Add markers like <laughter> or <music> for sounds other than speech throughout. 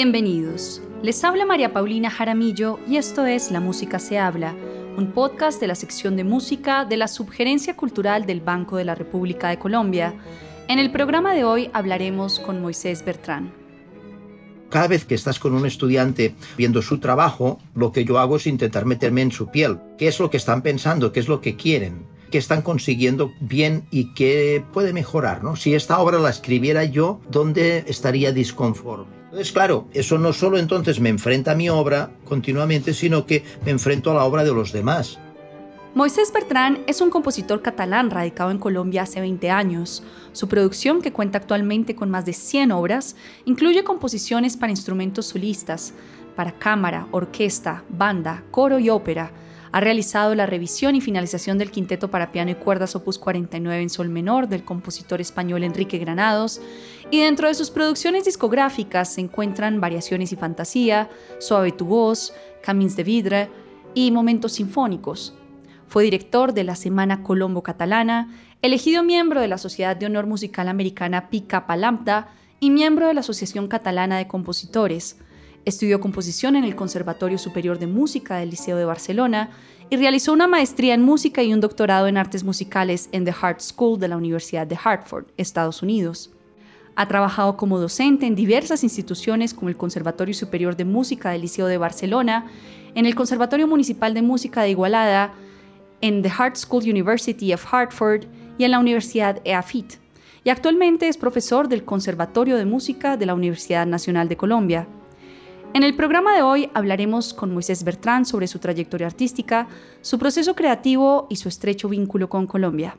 Bienvenidos. Les habla María Paulina Jaramillo y esto es La Música se habla, un podcast de la sección de música de la Subgerencia Cultural del Banco de la República de Colombia. En el programa de hoy hablaremos con Moisés Bertrán. Cada vez que estás con un estudiante viendo su trabajo, lo que yo hago es intentar meterme en su piel. ¿Qué es lo que están pensando? ¿Qué es lo que quieren? ¿Qué están consiguiendo bien y qué puede mejorar? ¿no? Si esta obra la escribiera yo, ¿dónde estaría disconforme? Entonces, claro, eso no solo entonces me enfrenta a mi obra continuamente, sino que me enfrento a la obra de los demás. Moisés Bertrán es un compositor catalán radicado en Colombia hace 20 años. Su producción, que cuenta actualmente con más de 100 obras, incluye composiciones para instrumentos solistas, para cámara, orquesta, banda, coro y ópera. Ha realizado la revisión y finalización del quinteto para piano y cuerdas opus 49 en sol menor del compositor español Enrique Granados, y dentro de sus producciones discográficas se encuentran Variaciones y Fantasía, Suave tu voz, Camins de Vidre y Momentos Sinfónicos. Fue director de la Semana Colombo Catalana, elegido miembro de la Sociedad de Honor Musical Americana Pica Lambda y miembro de la Asociación Catalana de Compositores. Estudió composición en el Conservatorio Superior de Música del Liceo de Barcelona y realizó una maestría en música y un doctorado en artes musicales en The Hart School de la Universidad de Hartford, Estados Unidos. Ha trabajado como docente en diversas instituciones como el Conservatorio Superior de Música del Liceo de Barcelona, en el Conservatorio Municipal de Música de Igualada, en The Hart School University of Hartford y en la Universidad EAFIT, y actualmente es profesor del Conservatorio de Música de la Universidad Nacional de Colombia. En el programa de hoy hablaremos con Moisés Bertrán sobre su trayectoria artística, su proceso creativo y su estrecho vínculo con Colombia.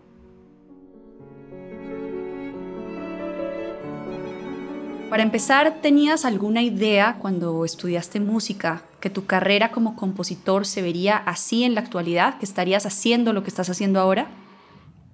Para empezar, ¿tenías alguna idea cuando estudiaste música que tu carrera como compositor se vería así en la actualidad, que estarías haciendo lo que estás haciendo ahora?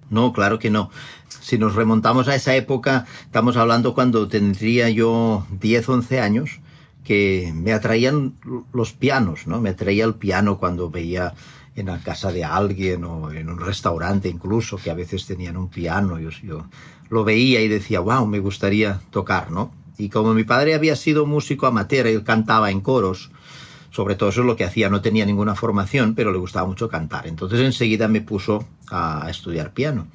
No, claro que no. Si nos remontamos a esa época, estamos hablando cuando tendría yo 10, 11 años, que me atraían los pianos, ¿no? Me atraía el piano cuando veía en la casa de alguien o en un restaurante incluso, que a veces tenían un piano. Yo, yo lo veía y decía, wow, me gustaría tocar, ¿no? Y como mi padre había sido músico amateur, él cantaba en coros, sobre todo eso es lo que hacía, no tenía ninguna formación, pero le gustaba mucho cantar. Entonces enseguida me puso a estudiar piano.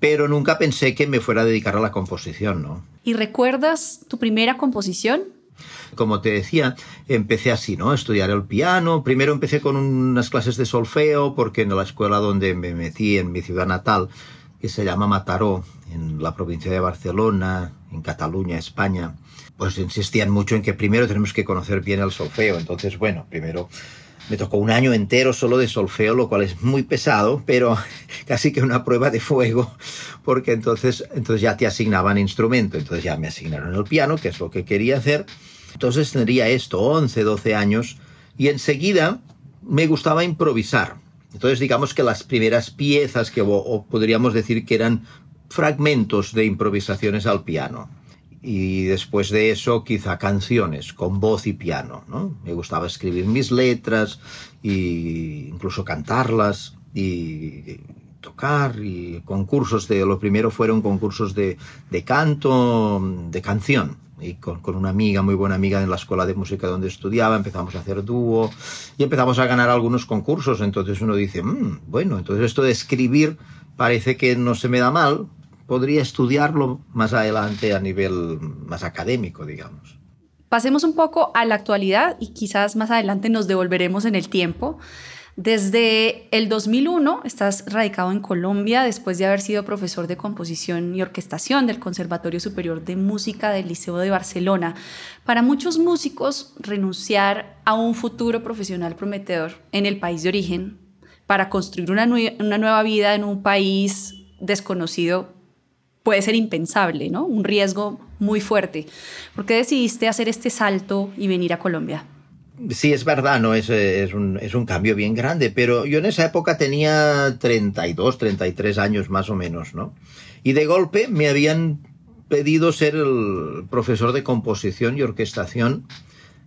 Pero nunca pensé que me fuera a dedicar a la composición, ¿no? ¿Y recuerdas tu primera composición? Como te decía, empecé así, ¿no? Estudiar el piano. Primero empecé con unas clases de solfeo, porque en la escuela donde me metí, en mi ciudad natal, que se llama Mataró, en la provincia de Barcelona, en Cataluña, España, pues insistían mucho en que primero tenemos que conocer bien el solfeo. Entonces, bueno, primero me tocó un año entero solo de solfeo, lo cual es muy pesado, pero <laughs> casi que una prueba de fuego, porque entonces, entonces ya te asignaban instrumento. Entonces ya me asignaron el piano, que es lo que quería hacer. Entonces tendría esto, 11, 12 años, y enseguida me gustaba improvisar. Entonces digamos que las primeras piezas que o podríamos decir que eran fragmentos de improvisaciones al piano. Y después de eso quizá canciones con voz y piano. ¿no? Me gustaba escribir mis letras e incluso cantarlas y tocar y concursos de lo primero fueron concursos de, de canto de canción y con, una amiga, muy buena amiga en la escuela de música donde estudiaba, empezamos a hacer dúo y empezamos a ganar algunos concursos. Entonces uno dice, mmm, bueno, entonces esto de escribir parece que no se me da mal, podría estudiarlo más adelante a nivel más académico, digamos. Pasemos un poco a la actualidad y quizás más adelante nos devolveremos en el tiempo. Desde el 2001 estás radicado en Colombia después de haber sido profesor de composición y orquestación del Conservatorio Superior de Música del Liceo de Barcelona. Para muchos músicos, renunciar a un futuro profesional prometedor en el país de origen para construir una, nueva vida en un país desconocido puede ser impensable, ¿no? Un riesgo muy fuerte. ¿Por qué decidiste hacer este salto y venir a Colombia? Sí, es verdad, ¿no? Es, es, un, es, un, cambio bien grande, pero yo en esa época tenía 32, 33 años más o menos, ¿no? Y de golpe me habían pedido ser el profesor de composición y orquestación.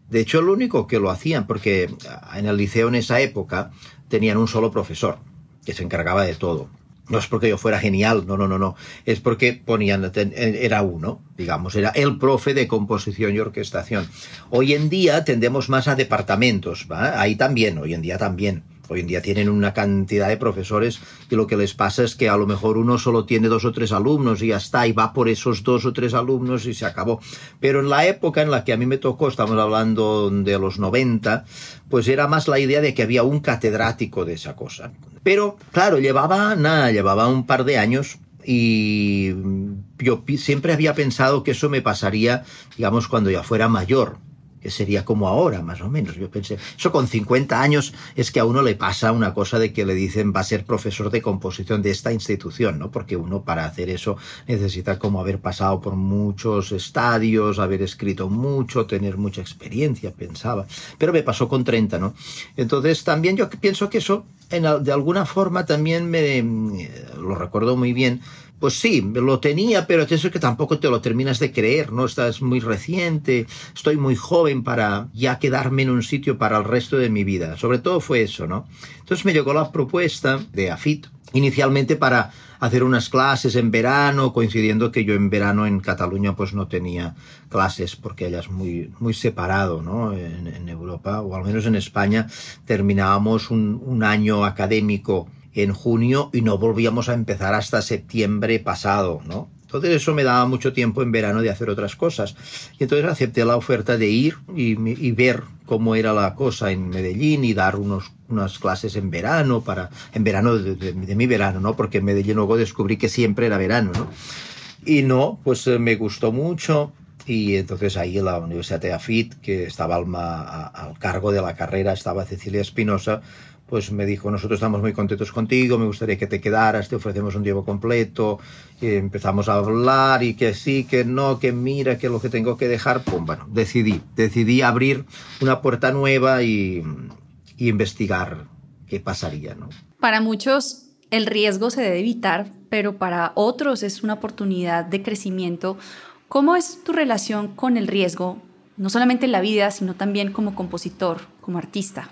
De hecho, el único que lo hacían, porque en el liceo en esa época tenían un solo profesor que se encargaba de todo. No es porque yo fuera genial, no, no, no, no. Es porque ponían, era uno, digamos, era el profe de composición y orquestación. Hoy en día tendemos más a departamentos, ¿va? Ahí también, hoy en día también. Hoy en día tienen una cantidad de profesores y lo que les pasa es que a lo mejor uno solo tiene dos o tres alumnos y ya está, y va por esos dos o tres alumnos y se acabó. Pero en la época en la que a mí me tocó, estamos hablando de los 90, pues era más la idea de que había un catedrático de esa cosa. Pero, claro, llevaba, nada, llevaba un par de años y yo siempre había pensado que eso me pasaría, digamos, cuando ya fuera mayor que sería como ahora, más o menos. Yo pensé, eso con 50 años es que a uno le pasa una cosa de que le dicen va a ser profesor de composición de esta institución, ¿no? Porque uno para hacer eso necesita como haber pasado por muchos estadios, haber escrito mucho, tener mucha experiencia, pensaba. Pero me pasó con 30, ¿no? Entonces también yo pienso que eso en, de alguna forma también me, lo recuerdo muy bien, pues sí, lo tenía, pero es eso que tampoco te lo terminas de creer, ¿no? Estás muy reciente, estoy muy joven para ya quedarme en un sitio para el resto de mi vida. Sobre todo fue eso, ¿no? Entonces me llegó la propuesta de AFIT, inicialmente para hacer unas clases en verano, coincidiendo que yo en verano en Cataluña pues no tenía clases porque allá es muy, muy separado, ¿no? En, Europa, o al menos en España, terminábamos un, año académico en junio y no volvíamos a empezar hasta septiembre pasado, ¿no? Entonces eso me daba mucho tiempo en verano de hacer otras cosas. Y entonces acepté la oferta de ir y ver cómo era la cosa en Medellín y dar unos, unas clases en verano, para, en verano de, de, de, mi verano, ¿no? Porque en Medellín luego descubrí que siempre era verano, ¿no? Y no, pues eh, me gustó mucho. Y entonces ahí en la Universidad de Afit, que estaba al, al cargo de la carrera, estaba Cecilia Espinosa, pues me dijo, nosotros estamos muy contentos contigo, me gustaría que te quedaras, te ofrecemos un tiempo completo, y empezamos a hablar y que sí, que no, que mira, que lo que tengo que dejar, pues bueno, decidí, decidí abrir una puerta nueva y, y investigar qué pasaría, ¿no? Para muchos el riesgo se debe evitar, pero para otros es una oportunidad de crecimiento. ¿Cómo es tu relación con el riesgo, no solamente en la vida, sino también como compositor, como artista?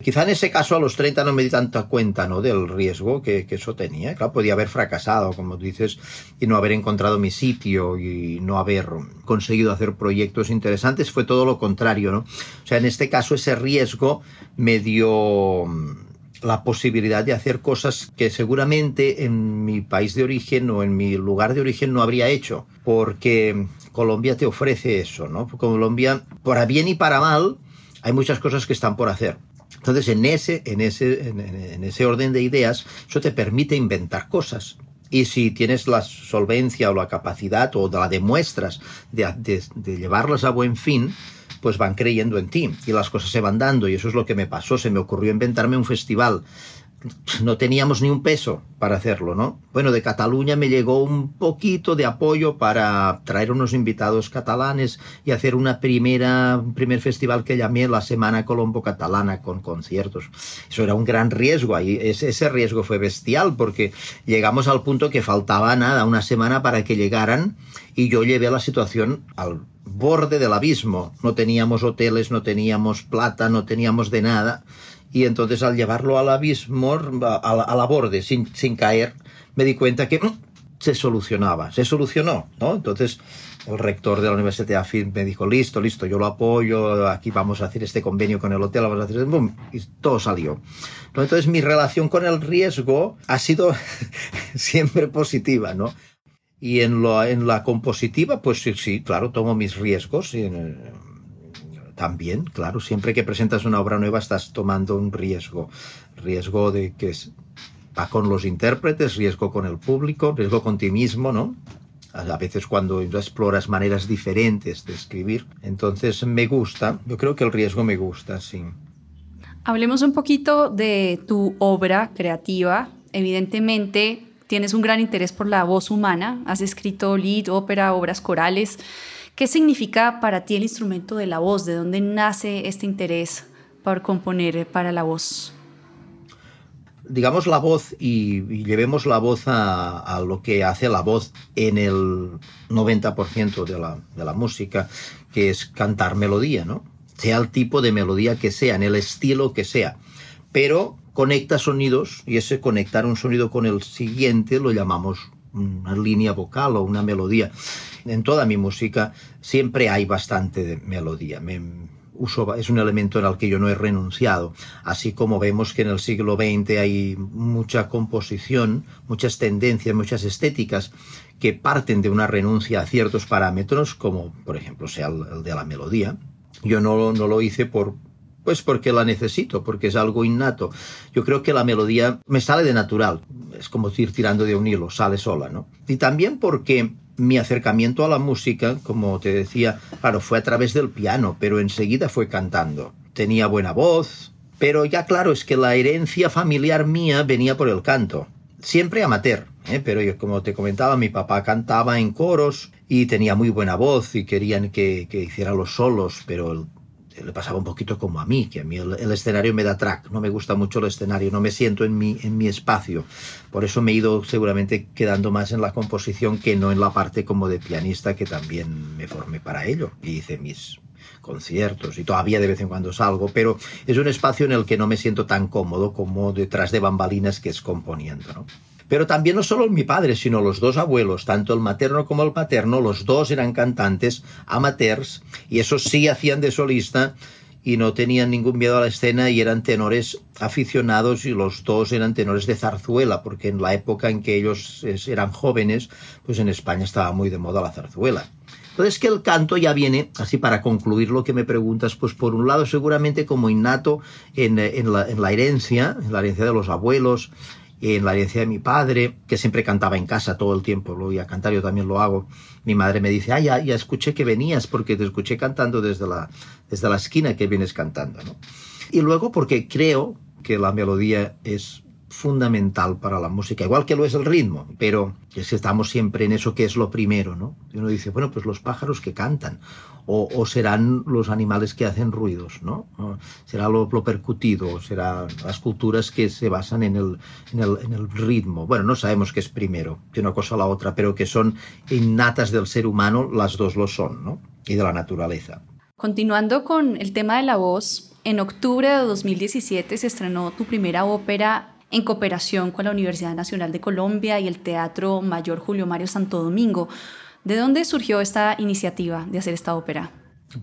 Quizá en ese caso a los 30 no me di tanta cuenta ¿no? del riesgo que, eso tenía. Claro, podía haber fracasado, como dices, y no haber encontrado mi sitio y no haber conseguido hacer proyectos interesantes. Fue todo lo contrario, ¿no? O sea, en este caso ese riesgo me dio mm, la posibilidad de hacer cosas que seguramente en mi país de origen o en mi lugar de origen no habría hecho, porque Colombia te ofrece eso, ¿no? Colombia, para bien y para mal, hay muchas cosas que están por hacer. Entonces, en ese, en, ese, en, ese orden de ideas, eso te permite inventar cosas. Y si tienes la solvencia o la capacidad o la demuestras de, de, de llevarlas a buen fin, pues van creyendo en ti y las cosas se van dando. Y eso es lo que me pasó. Se me ocurrió inventarme un festival no teníamos ni un peso para hacerlo, ¿no? Bueno, de Cataluña me llegó un poquito de apoyo para traer unos invitados catalanes y hacer una primera, un primer festival que llamé la Semana Colombo Catalana con conciertos. Eso era un gran riesgo, ese, ese riesgo fue bestial porque llegamos al punto que faltaba nada, una semana para que llegaran y yo llevé la situación al borde del abismo. No teníamos hoteles, no teníamos plata, no teníamos de nada y entonces al llevarlo al abismo, a la, borde, sin, sin, caer, me di cuenta que mmm, se solucionaba, se solucionó, ¿no? Entonces el rector de la Universidad de Afin me dijo, listo, listo, yo lo apoyo, aquí vamos a hacer este convenio con el hotel, vamos a hacer, boom, y todo salió. ¿no? Entonces mi relación con el riesgo ha sido <laughs> siempre positiva, ¿no? Y en, lo, en la compositiva, pues sí, sí, claro, tomo mis riesgos. Y en, también, claro, siempre que presentas una obra nueva estás tomando un riesgo. Riesgo de que va con los intérpretes, riesgo con el público, riesgo con ti mismo, ¿no? A veces cuando exploras maneras diferentes de escribir. Entonces me gusta, yo creo que el riesgo me gusta, sí. Hablemos un poquito de tu obra creativa. Evidentemente tienes un gran interés por la voz humana, has escrito lead, ópera, obras corales. ¿Qué significa para ti el instrumento de la voz? ¿De dónde nace este interés por componer para la voz? Digamos la voz y, y llevemos la voz a, a, lo que hace la voz en el 90% de la, de la música, que es cantar melodía, ¿no? Sea el tipo de melodía que sea, en el estilo que sea. Pero conecta sonidos y ese conectar un sonido con el siguiente lo llamamos una línea vocal o una melodía. En toda mi música siempre hay bastante de melodía. Me, uso, es un elemento en el que yo no he renunciado. Así como vemos que en el siglo XX hay mucha composición, muchas tendencias, muchas estéticas que parten de una renuncia a ciertos parámetros, como por ejemplo sea el, de la melodía. Yo no, no lo hice por, pues porque la necesito, porque es algo innato. Yo creo que la melodía me sale de natural, es como ir tirando de un hilo, sale sola, ¿no? Y también porque mi acercamiento a la música, como te decía, claro, fue a través del piano, pero enseguida fue cantando. Tenía buena voz, pero ya claro, es que la herencia familiar mía venía por el canto. Siempre amateur, ¿eh? pero yo, como te comentaba, mi papá cantaba en coros y tenía muy buena voz y querían que, que hiciera los solos, pero el le pasaba un poquito como a mí, que a mí el, escenario me da track, no me gusta mucho el escenario, no me siento en mi, en mi espacio. Por eso me he ido seguramente quedando más en la composición que no en la parte como de pianista, que también me formé para ello y hice mis conciertos y todavía de vez en cuando salgo, pero es un espacio en el que no me siento tan cómodo como detrás de bambalinas que es componiendo. ¿no? Pero también no solo mi padre, sino los dos abuelos, tanto el materno como el paterno, los dos eran cantantes amateurs y esos sí hacían de solista y no tenían ningún miedo a la escena y eran tenores aficionados y los dos eran tenores de zarzuela, porque en la época en que ellos eran jóvenes, pues en España estaba muy de moda la zarzuela. Entonces que el canto ya viene, así para concluir lo que me preguntas, pues por un lado seguramente como innato en, la, la herencia, en la herencia de los abuelos, en la herencia de mi padre, que siempre cantaba en casa todo el tiempo, lo voy a cantar, yo también lo hago. Mi madre me dice, ah, ya, ya escuché que venías porque te escuché cantando desde la, desde la esquina que vienes cantando. ¿no? Y luego porque creo que la melodía es fundamental para la música, igual que lo es el ritmo, pero es que estamos siempre en eso que es lo primero, ¿no? Y uno dice, bueno, pues los pájaros que cantan, o, serán los animales que hacen ruidos, ¿no? será lo, percutido, o serán las culturas que se basan en el, en, el, en el, ritmo. Bueno, no sabemos qué es primero, de una cosa a la otra, pero que son innatas del ser humano, las dos lo son, ¿no? Y de la naturaleza. Continuando con el tema de la voz, en octubre de 2017 se estrenó tu primera ópera en cooperación con la Universidad Nacional de Colombia y el Teatro Mayor Julio Mario Santo Domingo. ¿De dónde surgió esta iniciativa de hacer esta ópera?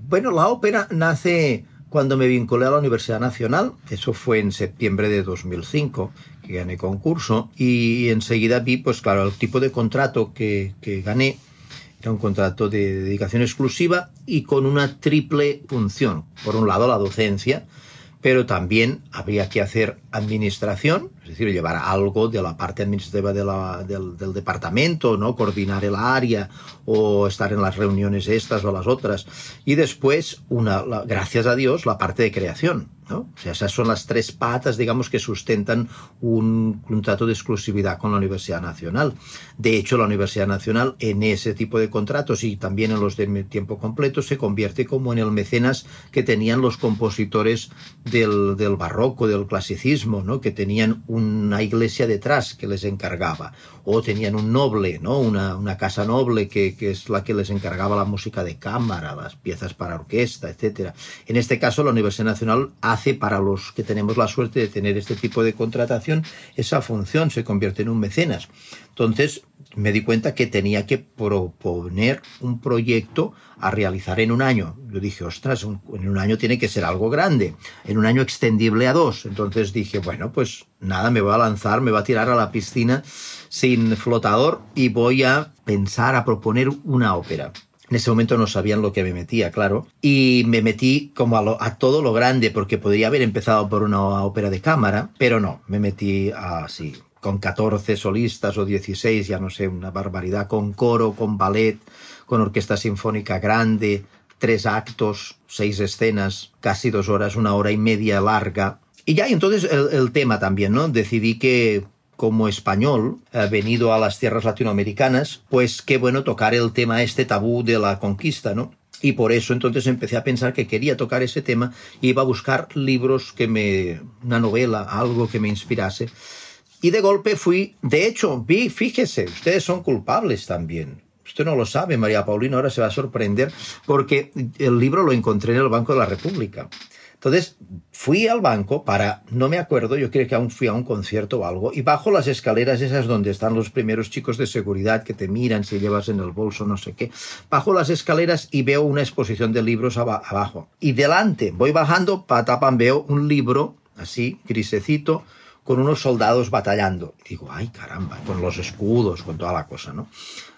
Bueno, la ópera nace cuando me vinculé a la Universidad Nacional, eso fue en septiembre de 2005, que gané concurso, y enseguida vi, pues claro, el tipo de contrato que, que gané era un contrato de dedicación exclusiva y con una triple función. Por un lado, la docencia, pero también habría que hacer administración, es decir, llevar algo de la parte administrativa del, departamento, ¿no? coordinar el área o estar en las reuniones estas o las otras. Y después, una, gracias a Dios, la parte de creación. ¿no? O sea, esas son las tres patas, digamos, que sustentan un contrato de exclusividad con la Universidad Nacional. De hecho, la Universidad Nacional, en ese tipo de contratos y también en los de tiempo completo, se convierte como en el mecenas que tenían los compositores del, del barroco, del clasicismo, ¿no? que tenían una iglesia detrás que les encargaba, o tenían un noble, ¿no? una, una casa noble que, que es la que les encargaba la música de cámara, las piezas para orquesta, etc. En este caso, la Universidad Nacional hace para los que tenemos la suerte de tener este tipo de contratación esa función, se convierte en un mecenas. Entonces me di cuenta que tenía que proponer un proyecto a realizar en un año. Yo dije, ostras, en un año tiene que ser algo grande, en un año extendible a dos. Entonces dije, bueno, pues nada, me voy a lanzar, me voy a tirar a la piscina sin flotador y voy a pensar, a proponer una ópera. En ese momento no sabían lo que me metía, claro. Y me metí como a, todo lo grande, porque podría haber empezado por una ópera de cámara, pero no, me metí así, con 14 solistas o 16, ya no sé, una barbaridad, con coro, con ballet, con orquesta sinfónica grande, tres actos, seis escenas, casi dos horas, una hora y media larga. Y ya, entonces el, el tema también, ¿no? Decidí que como español, eh, venido a las tierras latinoamericanas, pues qué bueno tocar el tema este tabú de la conquista, ¿no? Y por eso entonces empecé a pensar que quería tocar ese tema y iba a buscar libros que me, una novela, algo que me inspirase. Y de golpe fui, de hecho, vi, fíjese, ustedes son culpables también. Usted no lo sabe, María Paulina ahora se va a sorprender porque el libro lo encontré en el Banco de la República. Entonces fui al banco para, no me acuerdo, yo creo que aún fui a un concierto o algo, y bajo las escaleras esas donde están los primeros chicos de seguridad que te miran si llevas en el bolso no sé qué, bajo las escaleras y veo una exposición de libros abajo. Y delante, voy bajando, patapan, veo un libro así, grisecito, con unos soldados batallando. Y digo, ay caramba, con los escudos, con toda la cosa, ¿no?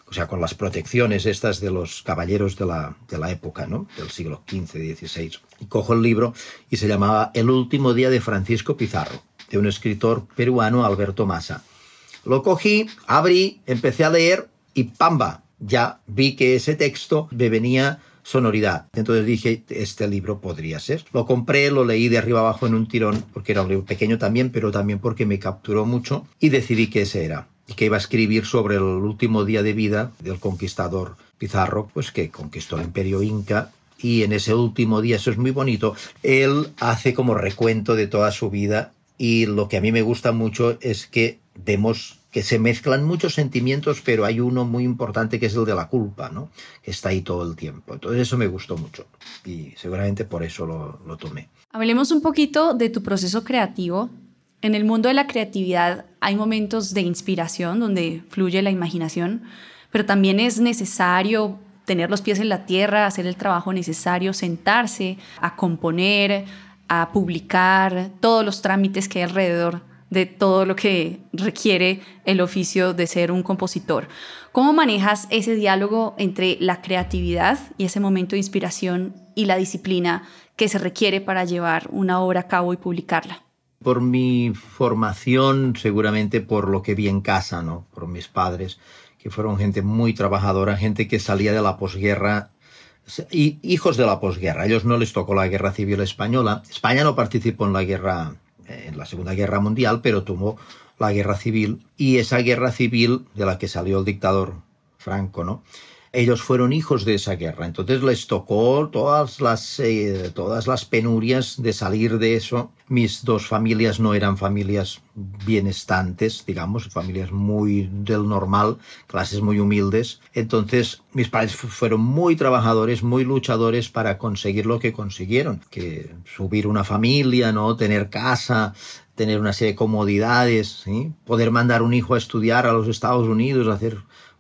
o sea, con las protecciones estas de los caballeros de la, de la época, ¿no? Del siglo XV, XVI. Y cojo el libro y se llamaba El último día de Francisco Pizarro, de un escritor peruano, Alberto Massa. Lo cogí, abrí, empecé a leer y ¡pamba! Ya vi que ese texto me venía sonoridad. Entonces dije, este libro podría ser. Lo compré, lo leí de arriba abajo en un tirón, porque era un libro pequeño también, pero también porque me capturó mucho y decidí que ese era y que iba a escribir sobre el último día de vida del conquistador Pizarro, pues que conquistó el imperio inca y en ese último día, eso es muy bonito, él hace como recuento de toda su vida y lo que a mí me gusta mucho es que vemos que se mezclan muchos sentimientos, pero hay uno muy importante que es el de la culpa, ¿no? Que está ahí todo el tiempo. Entonces eso me gustó mucho y seguramente por eso lo, lo tomé. Hablemos un poquito de tu proceso creativo en el mundo de la creatividad hay momentos de inspiración donde fluye la imaginación, pero también es necesario tener los pies en la tierra, hacer el trabajo necesario, sentarse a componer, a publicar, todos los trámites que hay alrededor de todo lo que requiere el oficio de ser un compositor. ¿Cómo manejas ese diálogo entre la creatividad y ese momento de inspiración y la disciplina que se requiere para llevar una obra a cabo y publicarla? por mi formación, seguramente por lo que vi en casa, ¿no? Por mis padres, que fueron gente muy trabajadora, gente que salía de la posguerra, hijos de la posguerra. A ellos no les tocó la guerra civil española. España no participó en la guerra, en la Segunda Guerra Mundial, pero tuvo la guerra civil, y esa guerra civil de la que salió el dictador Franco, ¿no? Ellos fueron hijos de esa guerra, entonces les tocó todas las, eh, todas las penurias de salir de eso. Mis dos familias no eran familias bienestantes, digamos, familias muy del normal, clases muy humildes. Entonces mis padres fueron muy trabajadores, muy luchadores para conseguir lo que consiguieron, que subir una familia, ¿no? tener casa, tener una serie de comodidades, poder mandar un hijo a estudiar a los Estados Unidos, hacer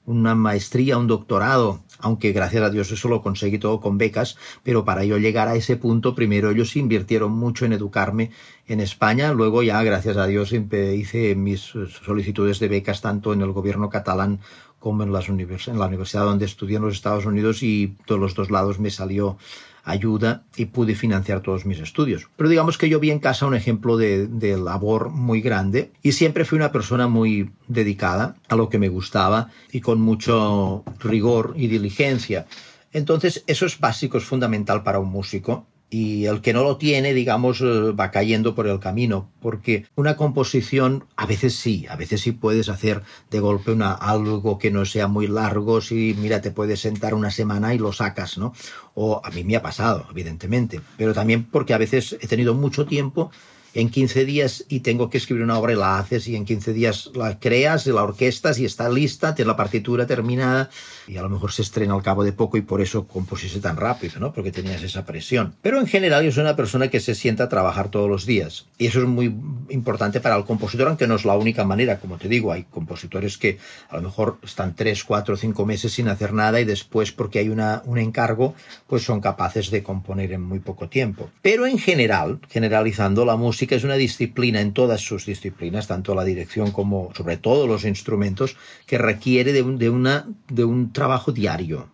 una maestría, un doctorado, aunque gracias a Dios eso lo conseguí todo con becas, pero para yo llegar a ese punto, primero ellos invirtieron mucho en educarme en España, luego ya gracias a Dios hice mis solicitudes de becas tanto en el gobierno catalán como en, las en la universidad donde estudié en los Estados Unidos y todos los dos lados me salió ayuda y pude financiar todos mis estudios. Pero digamos que yo vi en casa un ejemplo de, de, labor muy grande y siempre fui una persona muy dedicada a lo que me gustaba y con mucho rigor y diligencia. Entonces eso es básico, es fundamental para un músico y el que no lo tiene, digamos, eh, va cayendo por el camino, porque una composición a veces sí, a veces sí puedes hacer de golpe una, algo que no sea muy largo, si mira, te puedes sentar una semana y lo sacas, ¿no? O a mí me ha pasado, evidentemente, pero también porque a veces he tenido mucho tiempo en 15 días y tengo que escribir una obra y la haces y en 15 días la creas y la orquestas y está lista, tienes la partitura terminada y a lo mejor se estrena al cabo de poco y por eso compusiste tan rápido, ¿no? Porque tenías esa presión. Pero en general yo soy una persona que se sienta a trabajar todos los días y eso es muy importante para el compositor, aunque no es la única manera, como te digo, hay compositores que a lo mejor están 3, 4, 5 meses sin hacer nada y después porque hay una, un encargo, pues son capaces de componer en muy poco tiempo. Pero en general, generalizando la música, es una disciplina en todas sus disciplinas, tanto la dirección como sobre todo los instrumentos, que requiere de un, de una, de un trabajo diario.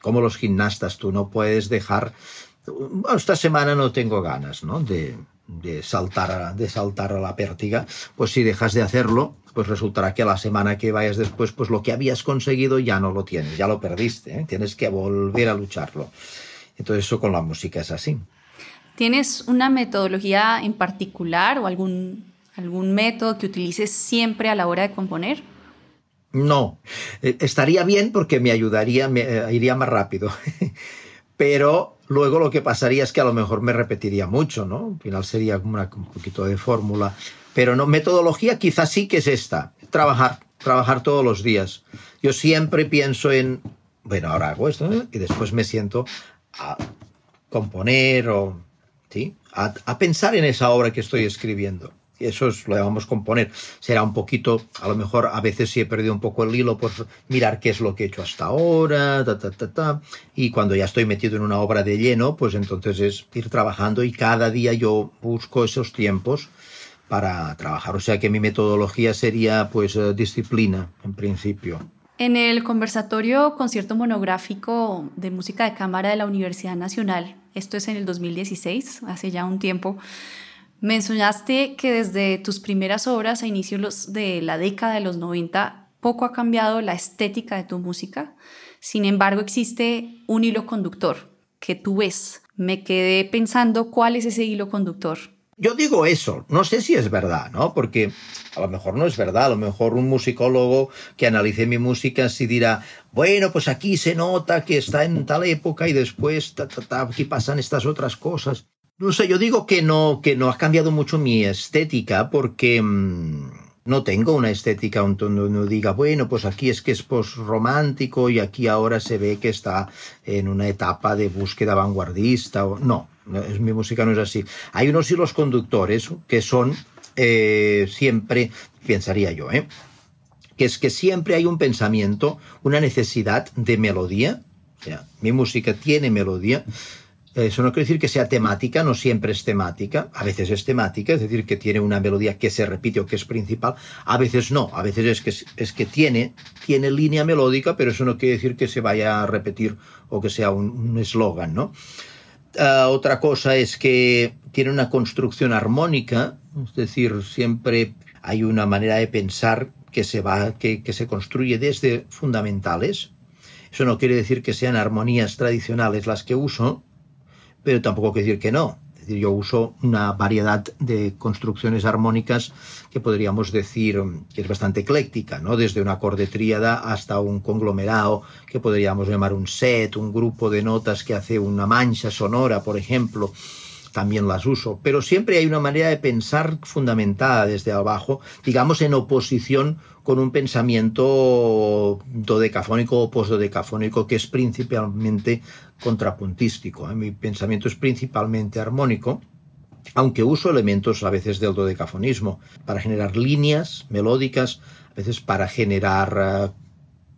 Como los gimnastas, tú no puedes dejar, esta semana no tengo ganas ¿no? De, de, saltar a, de saltar a la pértiga, pues si dejas de hacerlo, pues resultará que a la semana que vayas después, pues lo que habías conseguido ya no lo tienes, ya lo perdiste, ¿eh? tienes que volver a lucharlo. Entonces eso con la música es así. ¿Tienes una metodología en particular o algún, algún método que utilices siempre a la hora de componer? No, eh, estaría bien porque me ayudaría, me eh, iría más rápido. <laughs> Pero luego lo que pasaría es que a lo mejor me repetiría mucho, ¿no? Al final sería como un poquito de fórmula. Pero no, metodología quizás sí que es esta, trabajar, trabajar todos los días. Yo siempre pienso en, bueno, ahora hago esto y después me siento a componer o ¿sí? a, pensar en esa obra que estoy escribiendo. Eso es, lo llamamos componer. Será un poquito, a lo mejor a veces si he perdido un poco el hilo, pues mirar qué es lo que he hecho hasta ahora, ta, ta, ta, ta. Y cuando ya estoy metido en una obra de lleno, pues entonces es ir trabajando y cada día yo busco esos tiempos para trabajar. O sea que mi metodología sería pues eh, disciplina, en principio. En el conversatorio concierto monográfico de música de cámara de la Universidad Nacional, esto es en el 2016, hace ya un tiempo, mencionaste que desde tus primeras obras a inicios de la década de los 90 poco ha cambiado la estética de tu música. Sin embargo, existe un hilo conductor que tú ves. Me quedé pensando cuál es ese hilo conductor. Yo digo eso, no sé si es verdad, ¿no? Porque a lo mejor no es verdad, a lo mejor un musicólogo que analice mi música sí dirá, bueno, pues aquí se nota que está en tal época y después aquí pasan estas otras cosas. No sé, yo digo que no, que no ha cambiado mucho mi estética porque mm, no tengo una estética donde uno diga, bueno, pues aquí es que es post-romántico y aquí ahora se ve que está en una etapa de búsqueda vanguardista. O... No, mi música no es así. Hay unos hilos conductores que son eh, siempre, pensaría yo, ¿eh? que es que siempre hay un pensamiento, una necesidad de melodía. O sea, mi música tiene melodía. Eso no quiere decir que sea temática, no siempre es temática, a veces es temática, es decir, que tiene una melodía que se repite o que es principal, a veces no, a veces es que, es que tiene, tiene línea melódica, pero eso no quiere decir que se vaya a repetir o que sea un eslogan, ¿no? Ah, otra cosa es que tiene una construcción armónica, es decir, siempre hay una manera de pensar que se va, que, que se construye desde fundamentales. Eso no quiere decir que sean armonías tradicionales las que uso, pero tampoco quiere decir que no yo uso una variedad de construcciones armónicas que podríamos decir que es bastante ecléctica, ¿no? Desde un acorde tríada hasta un conglomerado que podríamos llamar un set, un grupo de notas que hace una mancha sonora, por ejemplo también las uso, pero siempre hay una manera de pensar fundamentada desde abajo, digamos en oposición con un pensamiento dodecafónico o postdodecafónico que es principalmente contrapuntístico. ¿eh? Mi pensamiento es principalmente armónico, aunque uso elementos a veces del dodecafonismo para generar líneas melódicas, a veces para generar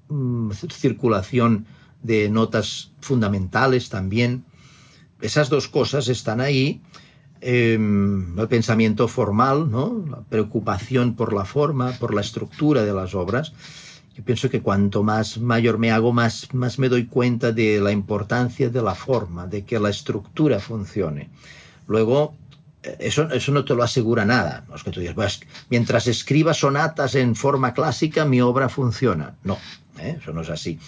eh, mm, circulación de notas fundamentales también. Esas dos cosas están ahí. Em, el pensamiento formal, ¿no? la preocupación por la forma, por la estructura de las obras, yo pienso que cuanto más mayor me hago, más, más me doy cuenta de la importancia de la forma, de que la estructura funcione. Luego, eh, eso, eso no te lo asegura nada. No es que tú digas, pues, mientras escriba sonatas en forma clásica, mi obra funciona. No, ¿eh? eso no es así.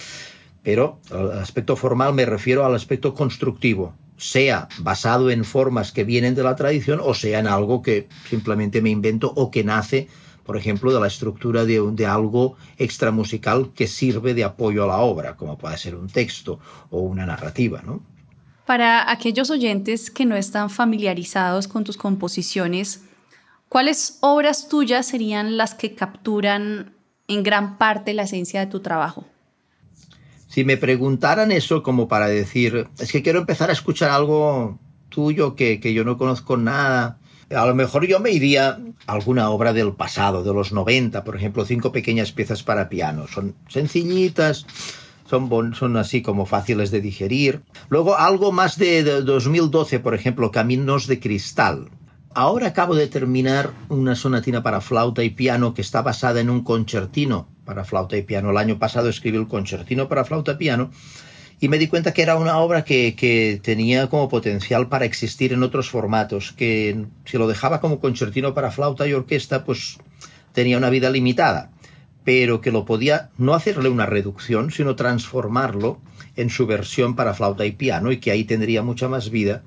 Pero al aspecto formal me refiero al aspecto constructivo, sea basado en formas que vienen de la tradición o sea en algo que simplemente me invento o que nace por ejemplo, de la estructura de, de, algo extramusical que sirve de apoyo a la obra, como puede ser un texto o una narrativa, ¿no? Para aquellos oyentes que no están familiarizados con tus composiciones, ¿cuáles obras tuyas serían las que capturan en gran parte la esencia de tu trabajo? Si me preguntaran eso como para decir, es que quiero empezar a escuchar algo tuyo que, que yo no conozco nada, a lo mejor yo me iría a alguna obra del pasado, de los 90, por ejemplo, cinco pequeñas piezas para piano. Son sencillitas, son, son así como fáciles de digerir. Luego algo más de, 2012, por ejemplo, Caminos de Cristal. Ahora acabo de terminar una sonatina para flauta y piano que está basada en un concertino para flauta y piano. El año pasado escribí el concertino para flauta y piano y me di cuenta que era una obra que, tenía como potencial para existir en otros formatos, que si lo dejaba como concertino para flauta y orquesta, pues tenía una vida limitada, pero que lo podía no hacerle una reducción, sino transformarlo en su versión para flauta y piano y que ahí tendría mucha más vida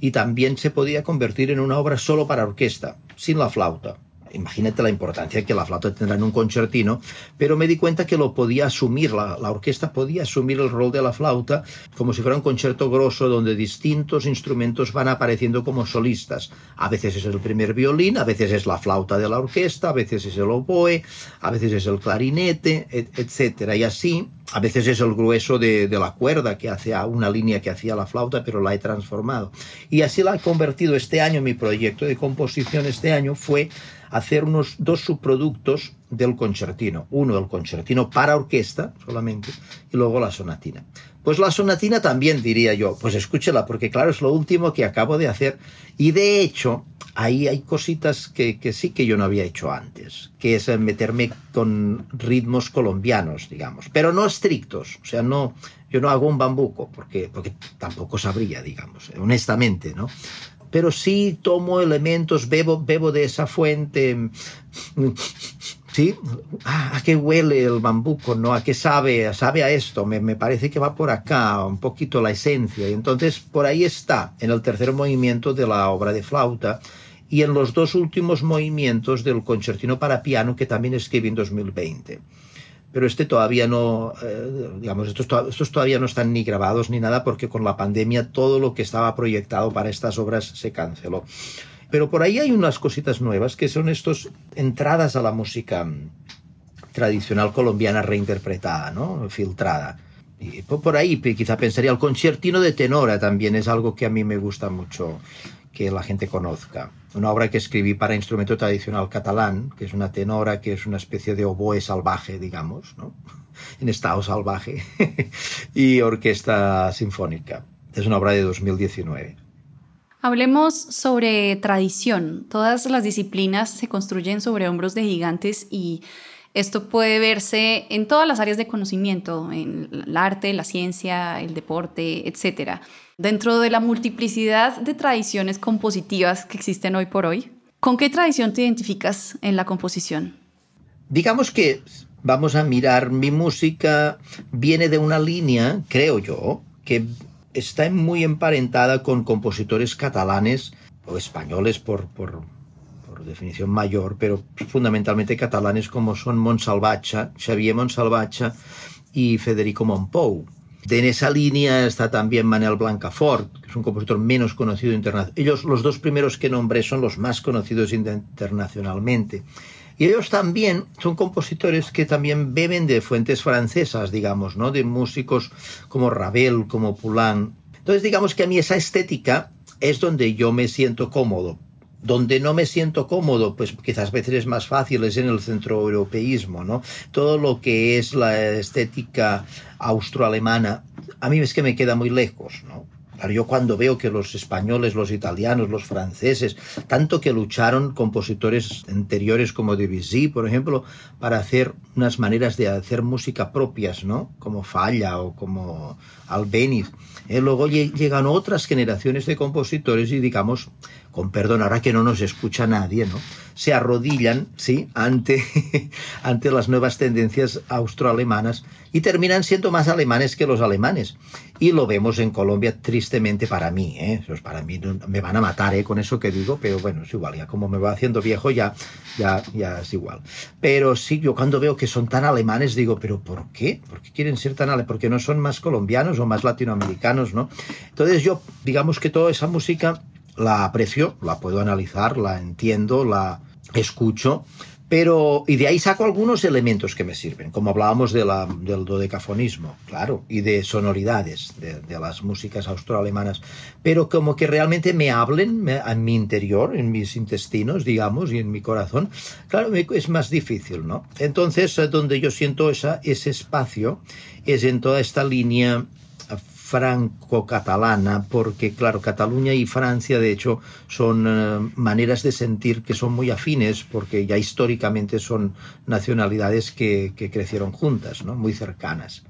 y también se podía convertir en una obra solo para orquesta, sin la flauta. Imagínate la importancia que la flauta tendrá en un concertino, pero me di cuenta que lo podía asumir, la, orquesta podía asumir el rol de la flauta como si fuera un concierto grosso donde distintos instrumentos van apareciendo como solistas. A veces es el primer violín, a veces es la flauta de la orquesta, a veces es el oboe, a veces es el clarinete, etc. Y así, a veces es el grueso de, de la cuerda que hace una línea que hacía la flauta, pero la he transformado. Y así la he convertido este año, mi proyecto de composición este año fue hacer unos dos subproductos del concertino. Uno, el concertino para orquesta solamente, y luego la sonatina. Pues la sonatina también diría yo, pues escúchela, porque claro, es lo último que acabo de hacer. Y de hecho, ahí hay cositas que, que sí que yo no había hecho antes, que es meterme con ritmos colombianos, digamos, pero no estrictos. O sea, no, yo no hago un bambuco, porque, porque tampoco sabría, digamos, honestamente, ¿no? Pero sí tomo elementos, bebo, bebo de esa fuente. <laughs> ¿Sí? Ah, ¿A qué huele el bambuco? ¿no? ¿A qué sabe? ¿Sabe a esto? Me, me, parece que va por acá, un poquito la esencia. Y entonces por ahí está, en el tercer movimiento de la obra de flauta y en los dos últimos movimientos del concertino para piano que también escribí en 2020 pero este todavía no, eh, digamos, estos, estos, todavía no están ni grabados ni nada porque con la pandemia todo lo que estaba proyectado para estas obras se canceló. Pero por ahí hay unas cositas nuevas que son estas entradas a la música tradicional colombiana reinterpretada, ¿no? Filtrada. Y por ahí quizá pensaría el concertino de tenora también es algo que a mí me gusta mucho que la gente conozca. Una obra que escribí para instrumento tradicional catalán, que es una tenora, que es una especie de oboe salvaje, digamos, ¿no? <laughs> en estado salvaje, <laughs> y orquesta sinfónica. Es una obra de 2019. Hablemos sobre tradición. Todas las disciplinas se construyen sobre hombros de gigantes y esto puede verse en todas las áreas de conocimiento, en el arte, la ciencia, el deporte, etc. Dentro de la multiplicidad de tradiciones compositivas que existen hoy por hoy, ¿con qué tradición te identificas en la composición? Digamos que vamos a mirar, mi música viene de una línea, creo yo, que está muy emparentada con compositores catalanes o españoles por, por definición mayor, pero fundamentalmente catalanes como son Monsalvatge, Xavier Monsalvatge y Federico Mompou. De en esa línea está también Manuel Blancafort, que es un compositor menos conocido internacionalmente. Ellos, los dos primeros que nombré, son los más conocidos internacionalmente. Y ellos también son compositores que también beben de fuentes francesas, digamos, ¿no? De músicos como Ravel, como Poulain. Entonces, digamos que a mí esa estética es donde yo me siento cómodo. Donde no me siento cómodo, pues quizás a veces es más fácil, es en el centroeuropeísmo, ¿no? Todo lo que es la estética austroalemana, a mí es que me queda muy lejos, ¿no? Claro, yo cuando veo que los españoles, los italianos, los franceses, tanto que lucharon compositores anteriores como Debussy, por ejemplo, para hacer unas maneras de hacer música propias, ¿no? Como Falla o como Albéniz. Eh, luego llegan otras generaciones de compositores y digamos, con perdón, ahora que no nos escucha nadie, ¿no? Se arrodillan, ¿sí? Ante, <laughs> ante las nuevas tendencias austroalemanas y terminan siendo más alemanes que los alemanes. Y lo vemos en Colombia tristemente para mí, ¿eh? Eso es para mí, me van a matar ¿eh? con eso que digo, pero bueno, es igual, ya como me va haciendo viejo ya, ya, ya es igual. Pero sí, yo cuando veo que son tan alemanes digo, pero ¿por qué? ¿Por qué quieren ser tan alemanes? Porque no son más colombianos o más latinoamericanos, ¿no? Entonces yo, digamos que toda esa música la aprecio, la puedo analizar, la entiendo, la escucho, pero, y de ahí saco algunos elementos que me sirven, como hablábamos de la, del dodecafonismo, claro, y de sonoridades de, las músicas austroalemanas, pero como que realmente me hablen en mi interior, en mis intestinos, digamos, y en mi corazón, claro, es más difícil, ¿no? Entonces, donde yo siento esa, ese espacio es en toda esta línea franco-catalana, porque claro, Cataluña y Francia de hecho son eh, maneras de sentir que son muy afines, porque ya históricamente son nacionalidades que, que crecieron juntas, ¿no? muy cercanas,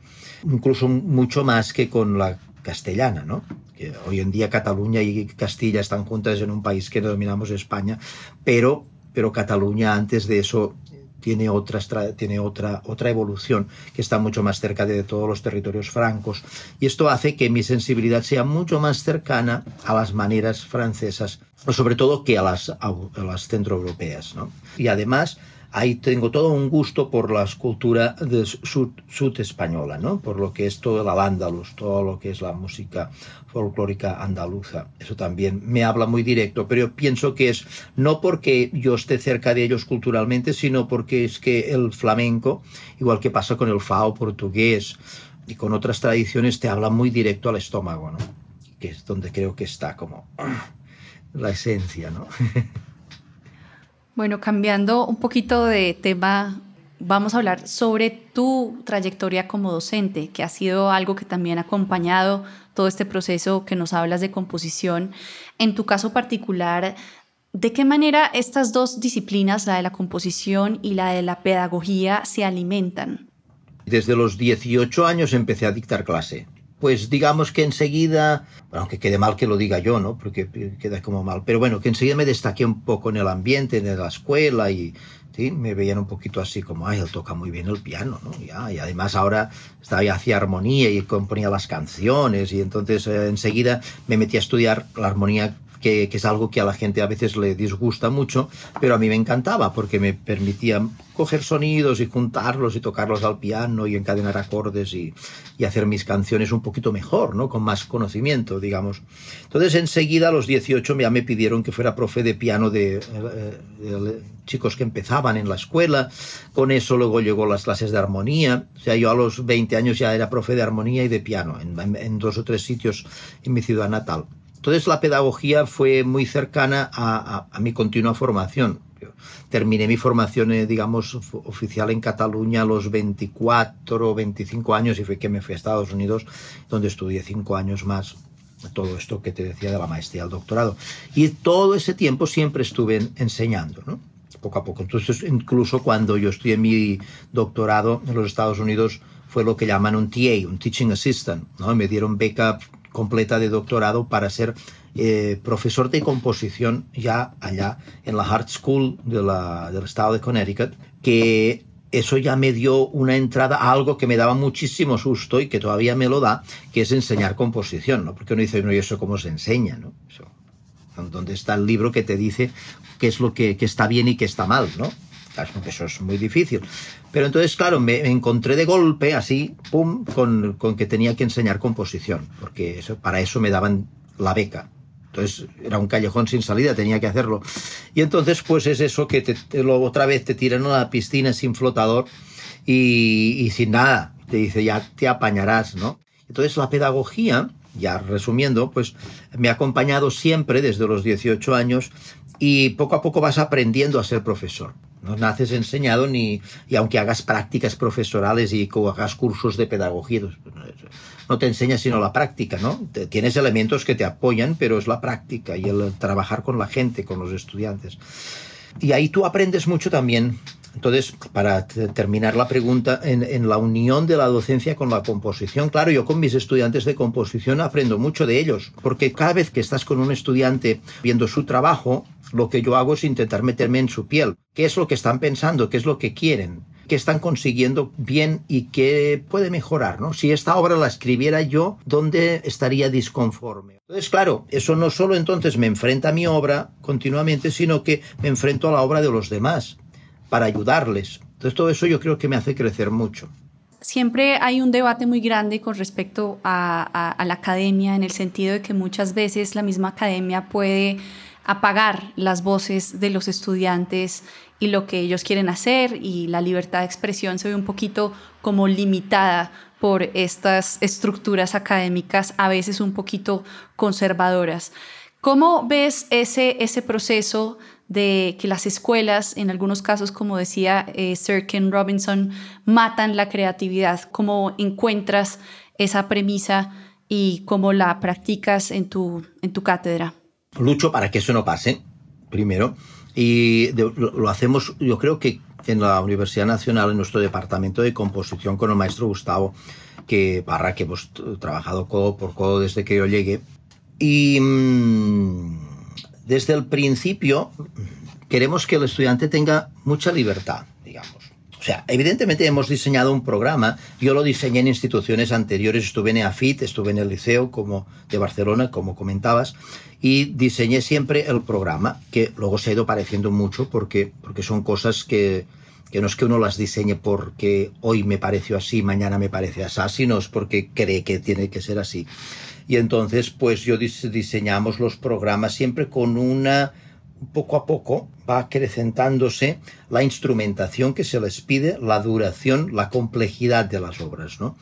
incluso mucho más que con la castellana, ¿no? Que hoy en día Cataluña y Castilla están juntas en un país que dominamos España, pero, pero Cataluña antes de eso tiene, otra, tiene otra, otra evolución que está mucho más cerca de todos los territorios francos. Y esto hace que mi sensibilidad sea mucho más cercana a las maneras francesas, sobre todo que a las, a las centroeuropeas. ¿no? Y además, ahí tengo todo un gusto por la escultura de sud, sud, española, ¿no? Por lo que es todo el andaluz, todo lo que es la música folclórica andaluza. Eso también me habla muy directo, pero yo pienso que es no porque yo esté cerca de ellos culturalmente, sino porque es que el flamenco, igual que pasa con el fao portugués y con otras tradiciones, te habla muy directo al estómago, ¿no? Que es donde creo que está como la esencia, ¿no? <laughs> Bueno, cambiando un poquito de tema, vamos a hablar sobre tu trayectoria como docente, que ha sido algo que también ha acompañado todo este proceso que nos hablas de composición. En tu caso particular, ¿de qué manera estas dos disciplinas, la de la composición y la de la pedagogía, se alimentan? Desde los 18 años empecé a dictar clase pues digamos que enseguida, aunque quede mal que lo diga yo, ¿no? Porque queda como mal, pero bueno, que enseguida me destaqué un poco en el ambiente, en la escuela y ¿sí? me veían un poquito así como, ay, él toca muy bien el piano, ¿no? Ya, y además ahora estaba ya hacía armonía y componía las canciones y entonces eh, enseguida me metí a estudiar la armonía que, es algo que a la gente a veces le disgusta mucho, pero a mí me encantaba porque me permitía coger sonidos y juntarlos y tocarlos al piano y encadenar acordes y, hacer mis canciones un poquito mejor, ¿no? Con más conocimiento, digamos. Entonces enseguida a los 18 ya me pidieron que fuera profe de piano de, de, de, chicos que empezaban en la escuela. Con eso luego llegó las clases de armonía. O sea, yo a los 20 años ya era profe de armonía y de piano en dos o tres sitios en mi ciudad natal. Entonces la pedagogía fue muy cercana a, a, a mi continua formación. Yo terminé mi formación, eh, digamos, oficial en Cataluña a los 24 o 25 años y fue que me fui a Estados Unidos, donde estudié cinco años más todo esto que te decía de la maestría al doctorado. Y todo ese tiempo siempre estuve enseñando, ¿no? Poco a poco. Entonces, incluso cuando yo estudié mi doctorado en los Estados Unidos, fue lo que llaman un TA, un Teaching Assistant, ¿no? Me dieron beca completa de doctorado para ser eh, profesor de composición ya allá en la Hart School de la, del estado de Connecticut, que eso ya me dio una entrada a algo que me daba muchísimo susto y que todavía me lo da, que es enseñar composición, ¿no? Porque uno dice, no, ¿y eso cómo se enseña, no? Eso, ¿Dónde está el libro que te dice qué es lo que, que está bien y qué está mal, no? Eso es muy difícil. Pero entonces, claro, me encontré de golpe, así, pum, con, con que tenía que enseñar composición, porque para eso me daban la beca. Entonces era un callejón sin salida, tenía que hacerlo. Y entonces, pues es eso que te, te, lo, otra vez te tiran a la piscina sin flotador y, y sin nada. Te dice, ya te apañarás, ¿no? Entonces la pedagogía, ya resumiendo, pues me ha acompañado siempre desde los 18 años y poco a poco vas aprendiendo a ser profesor. No naces enseñado ni, y aunque hagas prácticas profesorales y hagas cursos de pedagogía, no te enseñas sino la práctica, ¿no? Tienes elementos que te apoyan, pero es la práctica y el trabajar con la gente, con los estudiantes. Y ahí tú aprendes mucho también. Entonces, para terminar la pregunta, en, la unión de la docencia con la composición, claro, yo con mis estudiantes de composición aprendo mucho de ellos, porque cada vez que estás con un estudiante viendo su trabajo, lo que yo hago es intentar meterme en su piel. ¿Qué es lo que están pensando? ¿Qué es lo que quieren? ¿Qué están consiguiendo bien y qué puede mejorar? ¿no? Si esta obra la escribiera yo, ¿dónde estaría disconforme? Entonces, claro, eso no solo entonces me enfrenta a mi obra continuamente, sino que me enfrento a la obra de los demás para ayudarles. Entonces, todo eso yo creo que me hace crecer mucho siempre hay un debate muy grande con respecto a, la academia, en el sentido de que muchas veces la misma academia puede apagar las voces de los estudiantes y lo que ellos quieren hacer y la libertad de expresión se ve un poquito como limitada por estas estructuras académicas a veces un poquito conservadoras. ¿Cómo ves ese, ese proceso de que las escuelas, en algunos casos, como decía eh, Sir Ken Robinson, matan la creatividad? ¿Cómo encuentras esa premisa y cómo la practicas en tu, en tu cátedra? lucho para que eso no pase, primero, y de, lo, lo, hacemos, yo creo que en la Universidad Nacional, en nuestro departamento de composición con el maestro Gustavo, que barra que hemos trabajado codo por codo desde que yo llegué. Y mmm, desde el principio queremos que el estudiante tenga mucha libertad, digamos. O sea, evidentemente hemos diseñado un programa. Yo lo diseñé en instituciones anteriores. Estuve en EAFIT, estuve en el Liceo como de Barcelona, como comentabas, y diseñé siempre el programa, que luego se ha ido pareciendo mucho porque, porque son cosas que, que no es que uno las diseñe porque hoy me pareció así, mañana me parece así, sino es porque cree que tiene que ser así. Y entonces, pues yo diseñamos los programas siempre con una poco a poco va acrecentándose la instrumentación que se les pide, la duración, la complejidad de las obras, ¿no?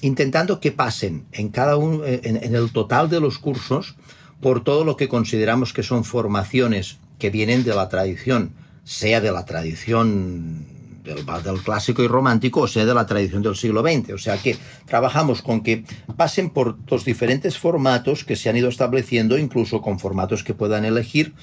Intentando que pasen en cada uno, en, el total de los cursos por todo lo que consideramos que son formaciones que vienen de la tradición, sea de la tradición del, clásico y romántico, o sea de la tradición del siglo XX. O sea que trabajamos con que pasen por los diferentes formatos que se han ido estableciendo, incluso con formatos que puedan elegir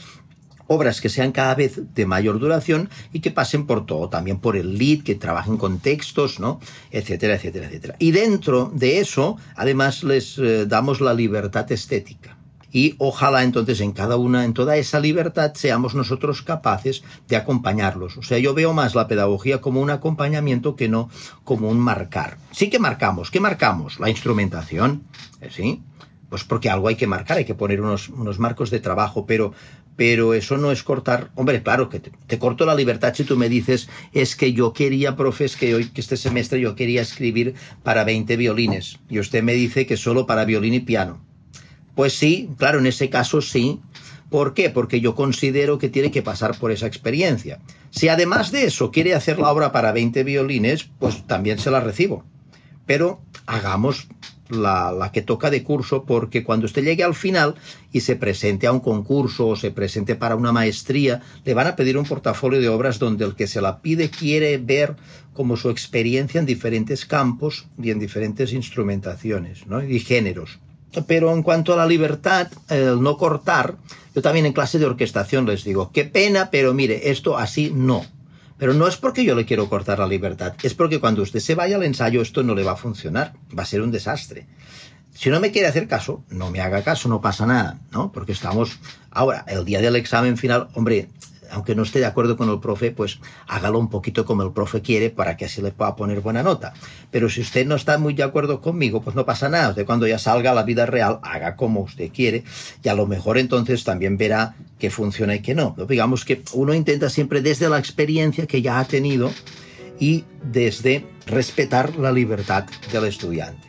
obras que sean cada vez de mayor duración y que pasen por todo, también por el lead, que trabajen con textos, ¿no? etcétera, etcétera, etcétera. Y dentro de eso, además, les eh, damos la libertad estética. Y ojalá entonces en cada una, en toda esa libertad, seamos nosotros capaces de acompañarlos. O sea, yo veo más la pedagogía como un acompañamiento que no como un marcar. Sí que marcamos. ¿Qué marcamos? La instrumentación, ¿eh? ¿sí? Pues porque algo hay que marcar, hay que poner unos, unos marcos de trabajo, pero pero eso no es cortar. Hombre, claro que te, corto la libertad si tú me dices, es que yo quería, profes, que hoy, que este semestre yo quería escribir para 20 violines, y usted me dice que solo para violín y piano. Pues sí, claro, en ese caso sí. ¿Por qué? Porque yo considero que tiene que pasar por esa experiencia. Si además de eso quiere hacer la obra para 20 violines, pues también se la recibo. Pero hagamos la, que toca de curso, porque cuando usted llegue al final y se presente a un concurso o se presente para una maestría, le van a pedir un portafolio de obras donde el que se la pide quiere ver como su experiencia en diferentes campos y en diferentes instrumentaciones y géneros. Pero en cuanto a la libertad, el no cortar, yo también en clase de orquestación les digo, qué pena, pero mire, esto así no. Pero no es porque yo le quiero cortar la libertad, es porque cuando usted se vaya al ensayo esto no le va a funcionar, va a ser un desastre. Si no me quiere hacer caso, no me haga caso, no pasa nada, ¿no? Porque estamos ahora, el día del examen final, hombre, aunque no esté de acuerdo con el profe, pues hágalo un poquito como el profe quiere para que así le pueda poner buena nota. Pero si usted no está muy de acuerdo conmigo, pues no pasa nada. Usted cuando ya salga a la vida real, haga como usted quiere y a lo mejor entonces también verá que funciona y que no. Digamos que uno intenta siempre desde la experiencia que ya ha tenido y desde respetar la libertad del estudiante.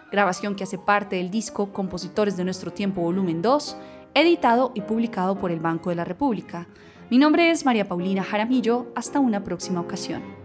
grabación que hace parte del disco Compositores de Nuestro Tiempo Volumen 2, editado y publicado por el Banco de la República. Mi nombre es María Paulina Jaramillo, hasta una próxima ocasión.